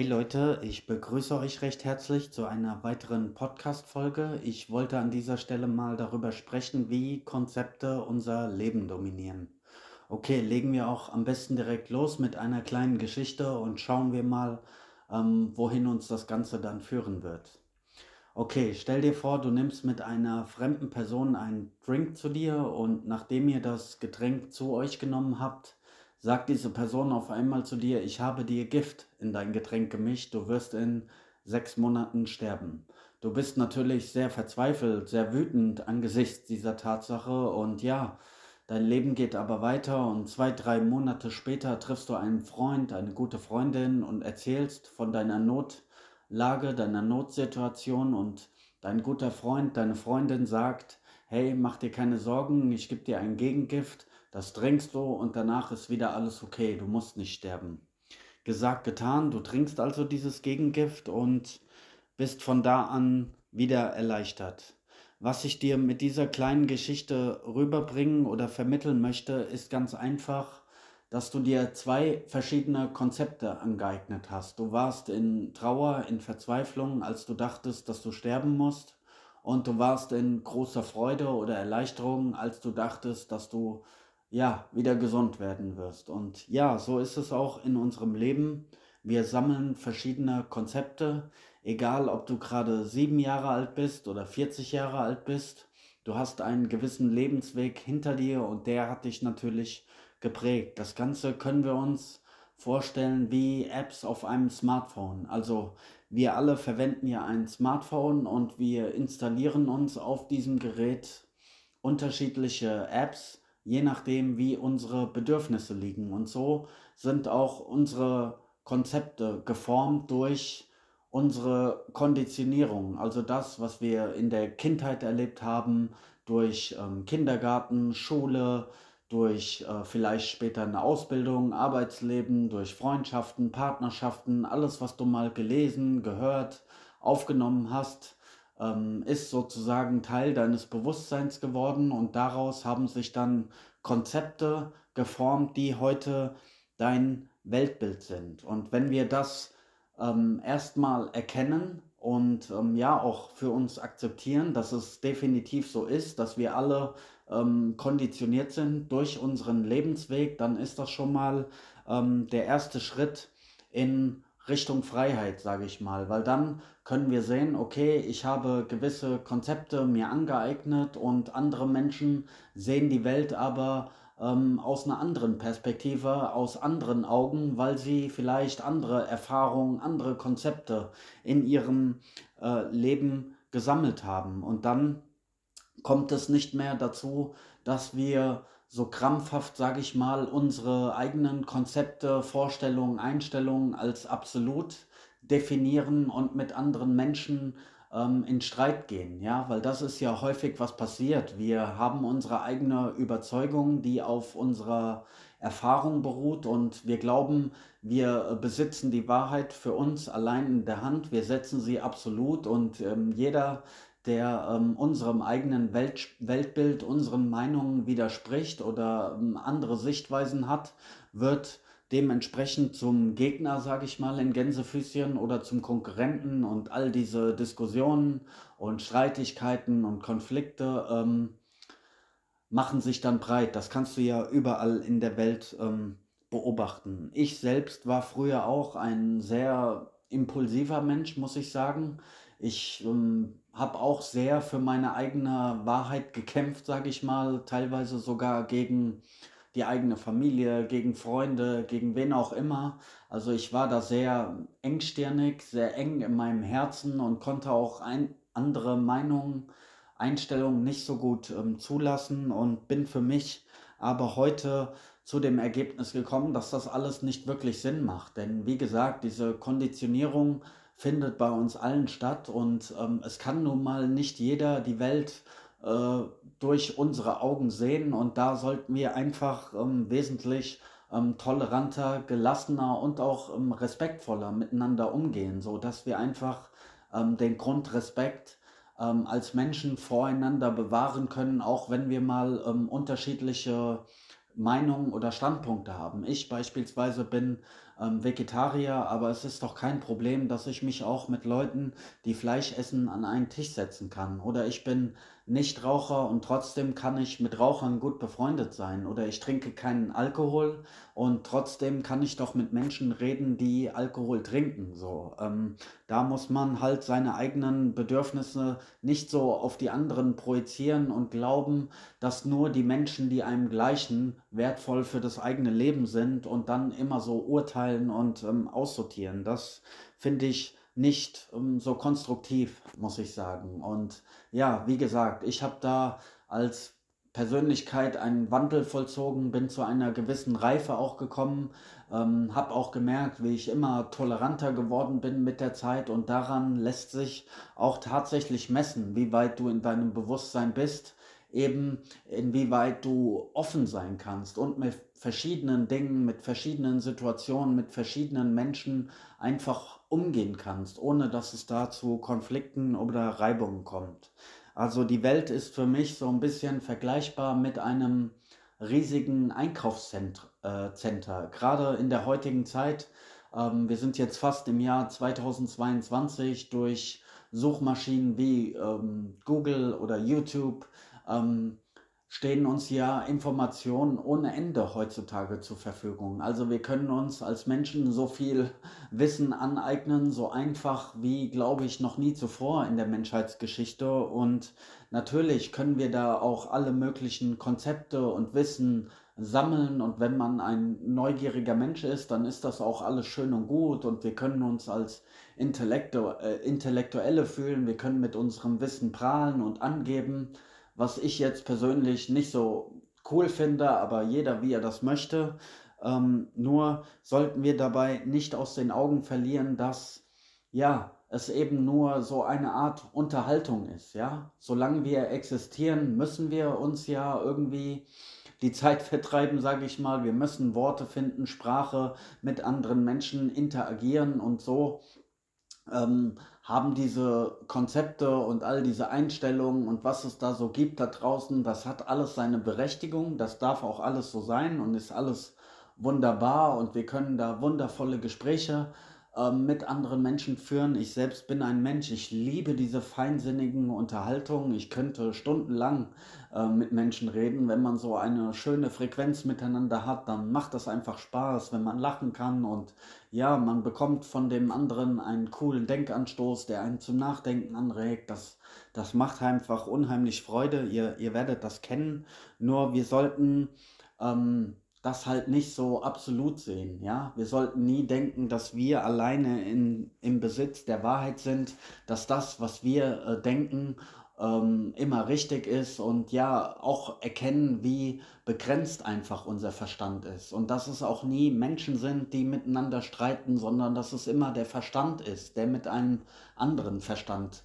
Hey Leute, ich begrüße euch recht herzlich zu einer weiteren Podcast-Folge. Ich wollte an dieser Stelle mal darüber sprechen, wie Konzepte unser Leben dominieren. Okay, legen wir auch am besten direkt los mit einer kleinen Geschichte und schauen wir mal, ähm, wohin uns das Ganze dann führen wird. Okay, stell dir vor, du nimmst mit einer fremden Person einen Drink zu dir und nachdem ihr das Getränk zu euch genommen habt, sagt diese Person auf einmal zu dir, ich habe dir Gift in dein Getränk gemischt, du wirst in sechs Monaten sterben. Du bist natürlich sehr verzweifelt, sehr wütend angesichts dieser Tatsache und ja, dein Leben geht aber weiter und zwei, drei Monate später triffst du einen Freund, eine gute Freundin und erzählst von deiner Notlage, deiner Notsituation und dein guter Freund, deine Freundin sagt, hey, mach dir keine Sorgen, ich gebe dir ein Gegengift, das trinkst du und danach ist wieder alles okay, du musst nicht sterben. Gesagt, getan, du trinkst also dieses Gegengift und bist von da an wieder erleichtert. Was ich dir mit dieser kleinen Geschichte rüberbringen oder vermitteln möchte, ist ganz einfach, dass du dir zwei verschiedene Konzepte angeeignet hast. Du warst in Trauer, in Verzweiflung, als du dachtest, dass du sterben musst. Und du warst in großer Freude oder Erleichterung, als du dachtest, dass du ja, wieder gesund werden wirst. Und ja, so ist es auch in unserem Leben. Wir sammeln verschiedene Konzepte, egal ob du gerade sieben Jahre alt bist oder 40 Jahre alt bist. Du hast einen gewissen Lebensweg hinter dir und der hat dich natürlich geprägt. Das Ganze können wir uns vorstellen wie Apps auf einem Smartphone. Also wir alle verwenden ja ein Smartphone und wir installieren uns auf diesem Gerät unterschiedliche Apps, je nachdem, wie unsere Bedürfnisse liegen. Und so sind auch unsere Konzepte geformt durch unsere Konditionierung, also das, was wir in der Kindheit erlebt haben, durch ähm, Kindergarten, Schule, durch äh, vielleicht später eine Ausbildung, Arbeitsleben, durch Freundschaften, Partnerschaften, alles, was du mal gelesen, gehört, aufgenommen hast, ähm, ist sozusagen Teil deines Bewusstseins geworden und daraus haben sich dann Konzepte geformt, die heute dein Weltbild sind. Und wenn wir das ähm, erstmal erkennen und ähm, ja auch für uns akzeptieren, dass es definitiv so ist, dass wir alle ähm, konditioniert sind durch unseren Lebensweg, dann ist das schon mal ähm, der erste Schritt in Richtung Freiheit, sage ich mal, weil dann können wir sehen, okay, ich habe gewisse Konzepte mir angeeignet und andere Menschen sehen die Welt aber ähm, aus einer anderen Perspektive, aus anderen Augen, weil sie vielleicht andere Erfahrungen, andere Konzepte in ihrem äh, Leben gesammelt haben. Und dann kommt es nicht mehr dazu, dass wir so krampfhaft, sage ich mal, unsere eigenen Konzepte, Vorstellungen, Einstellungen als absolut definieren und mit anderen Menschen ähm, in Streit gehen, ja, weil das ist ja häufig was passiert. Wir haben unsere eigene Überzeugung, die auf unserer Erfahrung beruht und wir glauben, wir besitzen die Wahrheit für uns allein in der Hand, wir setzen sie absolut und ähm, jeder der ähm, unserem eigenen Welt, Weltbild, unseren Meinungen widerspricht oder ähm, andere Sichtweisen hat, wird dementsprechend zum Gegner, sage ich mal, in Gänsefüßchen oder zum Konkurrenten und all diese Diskussionen und Streitigkeiten und Konflikte ähm, machen sich dann breit. Das kannst du ja überall in der Welt ähm, beobachten. Ich selbst war früher auch ein sehr impulsiver Mensch, muss ich sagen. Ich ähm, habe auch sehr für meine eigene Wahrheit gekämpft, sage ich mal, teilweise sogar gegen die eigene Familie, gegen Freunde, gegen wen auch immer. Also ich war da sehr engstirnig, sehr eng in meinem Herzen und konnte auch ein, andere Meinungen, Einstellungen nicht so gut ähm, zulassen und bin für mich aber heute zu dem Ergebnis gekommen, dass das alles nicht wirklich Sinn macht. Denn wie gesagt, diese Konditionierung findet bei uns allen statt und ähm, es kann nun mal nicht jeder die Welt äh, durch unsere Augen sehen und da sollten wir einfach ähm, wesentlich ähm, toleranter, gelassener und auch ähm, respektvoller miteinander umgehen, so dass wir einfach ähm, den Grundrespekt ähm, als Menschen voreinander bewahren können, auch wenn wir mal unterschiedliche Meinungen oder Standpunkte haben. Ich beispielsweise bin ähm, Vegetarier, aber es ist doch kein Problem, dass ich mich auch mit Leuten, die Fleisch essen, an einen Tisch setzen kann. Oder ich bin Nichtraucher und trotzdem kann ich mit Rauchern gut befreundet sein. Oder ich trinke keinen Alkohol und trotzdem kann ich doch mit Menschen reden, die Alkohol trinken. So, ähm, da muss man halt seine eigenen Bedürfnisse nicht so auf die anderen projizieren und glauben, dass nur die Menschen, die einem gleichen, wertvoll für das eigene Leben sind und dann immer so urteilen und ähm, aussortieren. Das finde ich nicht ähm, so konstruktiv, muss ich sagen. Und ja, wie gesagt, ich habe da als Persönlichkeit einen Wandel vollzogen, bin zu einer gewissen Reife auch gekommen, ähm, habe auch gemerkt, wie ich immer toleranter geworden bin mit der Zeit und daran lässt sich auch tatsächlich messen, wie weit du in deinem Bewusstsein bist, eben inwieweit du offen sein kannst und mit verschiedenen Dingen, mit verschiedenen Situationen, mit verschiedenen Menschen einfach umgehen kannst, ohne dass es da zu Konflikten oder Reibungen kommt. Also die Welt ist für mich so ein bisschen vergleichbar mit einem riesigen Einkaufscenter. Äh, Gerade in der heutigen Zeit, ähm, wir sind jetzt fast im Jahr 2022 durch Suchmaschinen wie ähm, Google oder YouTube ähm, stehen uns ja Informationen ohne Ende heutzutage zur Verfügung. Also wir können uns als Menschen so viel Wissen aneignen, so einfach wie, glaube ich, noch nie zuvor in der Menschheitsgeschichte. Und natürlich können wir da auch alle möglichen Konzepte und Wissen sammeln. Und wenn man ein neugieriger Mensch ist, dann ist das auch alles schön und gut. Und wir können uns als Intellektu äh, Intellektuelle fühlen. Wir können mit unserem Wissen prahlen und angeben was ich jetzt persönlich nicht so cool finde, aber jeder wie er das möchte. Ähm, nur sollten wir dabei nicht aus den Augen verlieren, dass ja, es eben nur so eine Art Unterhaltung ist, ja. Solange wir existieren, müssen wir uns ja irgendwie die Zeit vertreiben, sage ich mal. Wir müssen Worte finden, Sprache mit anderen Menschen interagieren und so ähm, haben diese Konzepte und all diese Einstellungen und was es da so gibt da draußen, das hat alles seine Berechtigung, das darf auch alles so sein und ist alles wunderbar und wir können da wundervolle Gespräche ähm, mit anderen Menschen führen. Ich selbst bin ein Mensch, ich liebe diese feinsinnigen Unterhaltungen. Ich könnte stundenlang äh, mit Menschen reden. Wenn man so eine schöne Frequenz miteinander hat, dann macht das einfach Spaß, wenn man lachen kann und ja, man bekommt von dem anderen einen coolen Denkanstoß, der einen zum Nachdenken anregt. Das, das macht einfach unheimlich Freude. Ihr, ihr werdet das kennen. Nur wir sollten ähm, das halt nicht so absolut sehen. Ja? Wir sollten nie denken, dass wir alleine in, im Besitz der Wahrheit sind, dass das, was wir äh, denken, ähm, immer richtig ist und ja, auch erkennen, wie begrenzt einfach unser Verstand ist. Und dass es auch nie Menschen sind, die miteinander streiten, sondern dass es immer der Verstand ist, der mit einem anderen Verstand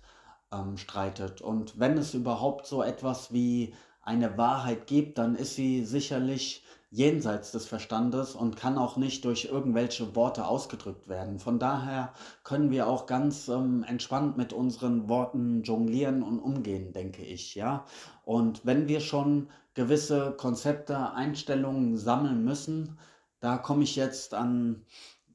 ähm, streitet. Und wenn es überhaupt so etwas wie eine Wahrheit gibt, dann ist sie sicherlich jenseits des Verstandes und kann auch nicht durch irgendwelche Worte ausgedrückt werden. Von daher können wir auch ganz ähm, entspannt mit unseren Worten jonglieren und umgehen, denke ich, ja. Und wenn wir schon gewisse Konzepte, Einstellungen sammeln müssen, da komme ich jetzt an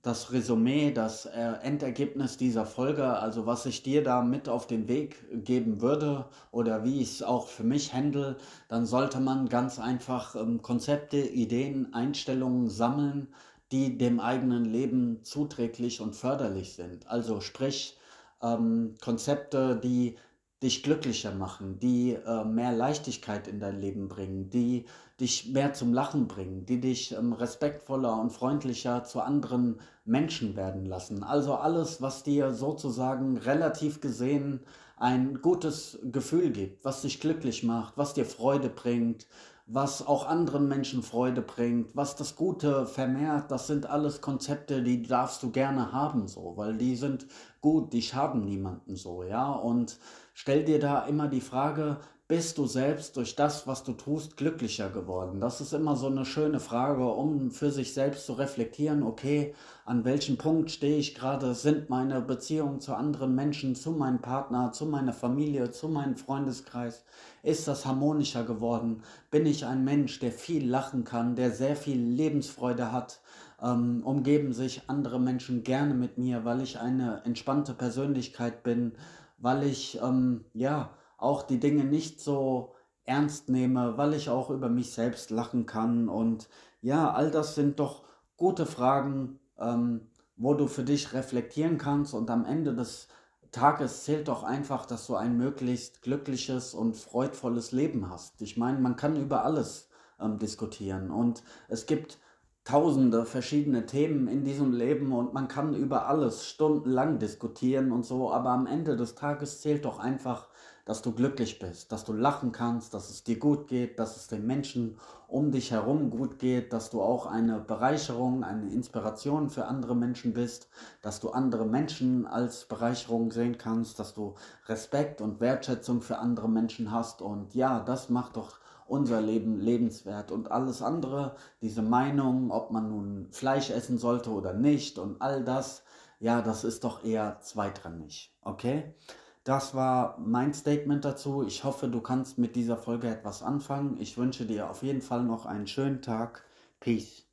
das Resümee, das äh, Endergebnis dieser Folge, also was ich dir da mit auf den Weg geben würde oder wie ich es auch für mich handle, dann sollte man ganz einfach ähm, Konzepte, Ideen, Einstellungen sammeln, die dem eigenen Leben zuträglich und förderlich sind. Also sprich ähm, Konzepte, die dich glücklicher machen, die äh, mehr Leichtigkeit in dein Leben bringen, die dich mehr zum Lachen bringen, die dich ähm, respektvoller und freundlicher zu anderen Menschen werden lassen. Also alles, was dir sozusagen relativ gesehen ein gutes Gefühl gibt, was dich glücklich macht, was dir Freude bringt, was auch anderen Menschen Freude bringt, was das Gute vermehrt, das sind alles Konzepte, die darfst du gerne haben, so, weil die sind gut, die schaden niemanden so, ja. Und stell dir da immer die Frage, bist du selbst durch das, was du tust, glücklicher geworden? Das ist immer so eine schöne Frage, um für sich selbst zu reflektieren, okay, an welchem Punkt stehe ich gerade? Sind meine Beziehungen zu anderen Menschen, zu meinem Partner, zu meiner Familie, zu meinem Freundeskreis, ist das harmonischer geworden? Bin ich ein Mensch, der viel lachen kann, der sehr viel Lebensfreude hat? ähm, umgeben sich andere Menschen gerne mit mir, weil ich eine entspannte Persönlichkeit bin, weil ich ähm, ja auch die Dinge nicht so ernst nehme, weil ich auch über mich selbst lachen kann. Und ja, all das sind doch gute Fragen, ähm, wo du für dich reflektieren kannst und am Ende des Tages zählt doch einfach, dass du ein möglichst glückliches und freudvolles Leben hast. Ich meine, man kann über alles ähm, diskutieren und es gibt tausende verschiedene Themen in diesem Leben und man kann über alles stundenlang diskutieren und so, aber am Ende des Tages zählt doch einfach, dass du glücklich bist, dass du lachen kannst, dass es dir gut geht, dass es den Menschen um dich herum gut geht, dass du auch eine Bereicherung, eine Inspiration für andere Menschen bist, dass du andere Menschen als Bereicherung sehen kannst, dass du Respekt und Wertschätzung für andere Menschen hast. Und ja, das macht doch unser Leben lebenswert und alles andere, diese Meinung, ob man nun Fleisch essen sollte oder nicht und all das, ja, das ist doch eher zweitrangig, okay? Das war mein Statement dazu. Ich hoffe, du kannst mit dieser Folge etwas anfangen. Ich wünsche dir auf jeden Fall noch einen schönen Tag. Peace.